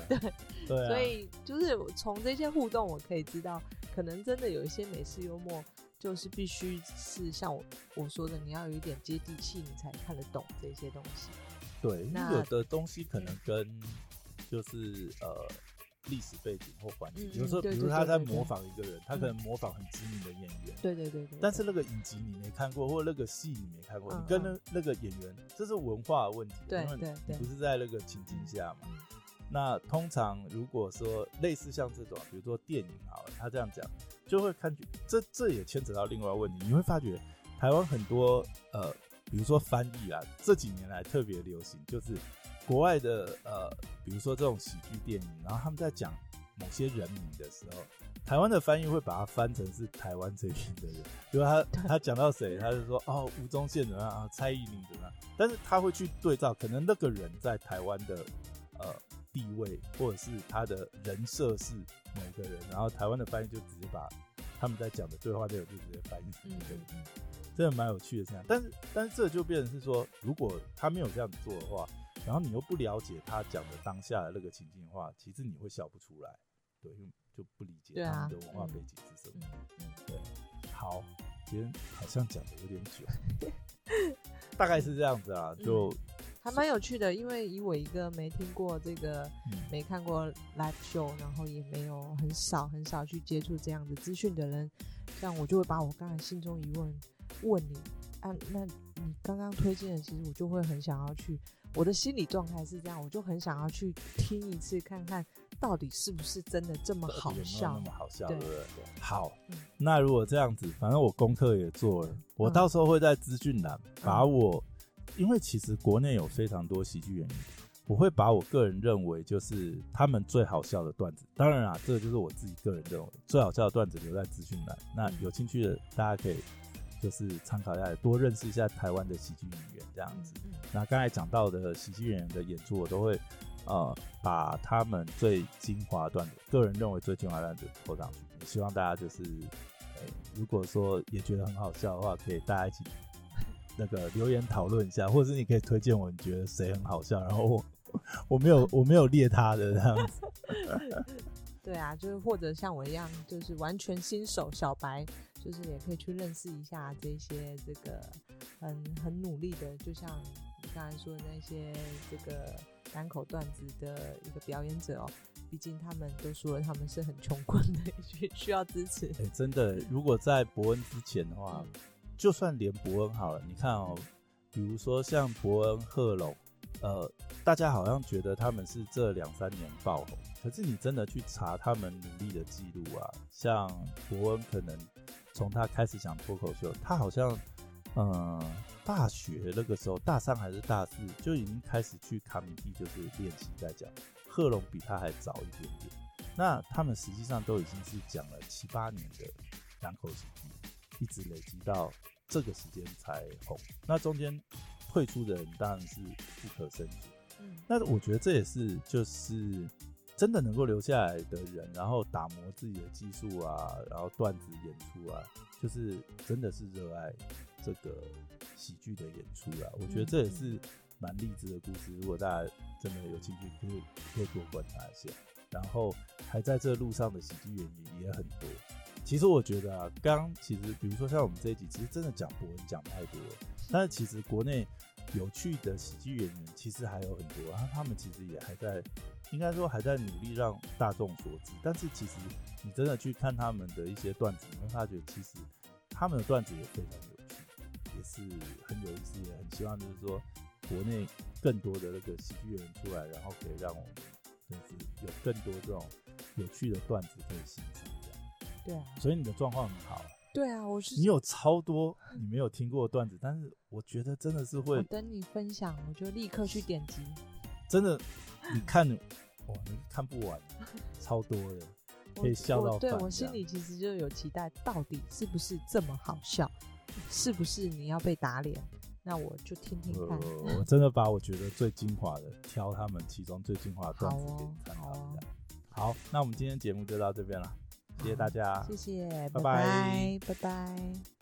对，所以就是从这些互动，我可以知道。可能真的有一些美式幽默，就是必须是像我我说的，你要有一点接地气，你才看得懂这些东西。对，那有的东西可能跟就是呃历史背景或环境，比如说，比如他在模仿一个人，他可能模仿很知名的演员。对对对对。但是那个影集你没看过，或者那个戏你没看过，你跟那那个演员，这是文化问题，对对对，不是在那个情境下嘛。那通常如果说类似像这种，比如说电影好了，他这样讲，就会看这这也牵扯到另外问题。你会发觉台湾很多呃，比如说翻译啊，这几年来特别流行，就是国外的呃，比如说这种喜剧电影，然后他们在讲某些人名的时候，台湾的翻译会把它翻成是台湾这边的人，比如他 他讲到谁，他就说哦吴宗宪怎么样啊，蔡依林怎么样，但是他会去对照，可能那个人在台湾的呃。地位或者是他的人设是某个人，然后台湾的翻译就直接把他们在讲的对话内容就直接翻译成这个，真的蛮有趣的这样。但是但是这就变成是说，如果他没有这样子做的话，然后你又不了解他讲的当下的那个情境的话，其实你会笑不出来，对，就不理解他们的文化背景是什么。嗯，对。好，今天好像讲的有点久，大概是这样子啊，就。还蛮有趣的，因为以我一个没听过这个、没看过 live show，然后也没有很少很少去接触这样的资讯的人，这样我就会把我刚才心中疑问问你啊，那你刚刚推荐的，其实我就会很想要去，我的心理状态是这样，我就很想要去听一次，看看到底是不是真的这么好笑，那么好笑，对不对？好，那如果这样子，反正我功课也做了，我到时候会在资讯栏把我。因为其实国内有非常多喜剧演员，我会把我个人认为就是他们最好笑的段子。当然啊，这个就是我自己个人认为最好笑的段子留在资讯栏。那有兴趣的大家可以就是参考一下，多认识一下台湾的喜剧演员这样子。那刚才讲到的喜剧演员的演出，我都会呃把他们最精华段子，个人认为最精华段子拖上去。希望大家就是，如果说也觉得很好笑的话，可以大家一起。那个留言讨论一下，或者是你可以推荐我，你觉得谁很好笑？然后我我没有我没有列他的这样子。对啊，就是或者像我一样，就是完全新手小白，就是也可以去认识一下这些这个很很努力的，就像你刚才说的那些这个单口段子的一个表演者哦。毕竟他们都说了，他们是很穷困的，需需要支持。哎，真的，如果在伯恩之前的话。就算连伯恩好了，你看哦，比如说像伯恩、贺龙，呃，大家好像觉得他们是这两三年爆红，可是你真的去查他们努力的记录啊，像伯恩可能从他开始讲脱口秀，他好像嗯，大学那个时候，大三还是大四，就已经开始去卡米蒂，就是练习在讲。贺龙比他还早一点点，那他们实际上都已经是讲了七八年的单口喜剧，一直累积到这个时间才红。那中间退出的人当然是不可胜数。嗯，那我觉得这也是就是真的能够留下来的人，然后打磨自己的技术啊，然后段子演出啊，就是真的是热爱这个喜剧的演出啊。我觉得这也是。蛮励志的故事，如果大家真的有兴趣，可以可以多观察一下。然后还在这路上的喜剧演员也很多。其实我觉得啊，刚其实比如说像我们这一集，其实真的讲博文讲太多了。但是其实国内有趣的喜剧演员其实还有很多，然后他们其实也还在，应该说还在努力让大众所知。但是其实你真的去看他们的一些段子，你会发觉其实他们的段子也非常有趣，也是很有意思，也很希望就是说。国内更多的那个喜剧演员出来，然后可以让我们就是有更多这种有趣的段子可以欣赏。对啊，所以你的状况很好。对啊，我是你有超多你没有听过的段子，但是我觉得真的是会我等你分享，我就立刻去点击。真的，你看哇，你看不完，超多的，可以笑到。对我心里其实就有期待，到底是不是这么好笑？是不是你要被打脸？那我就听听看。我真的把我觉得最精华的挑他们其中最精华的段子给你参考一下。好，那我们今天节目就到这边了，谢谢大家，谢谢，拜拜，拜拜。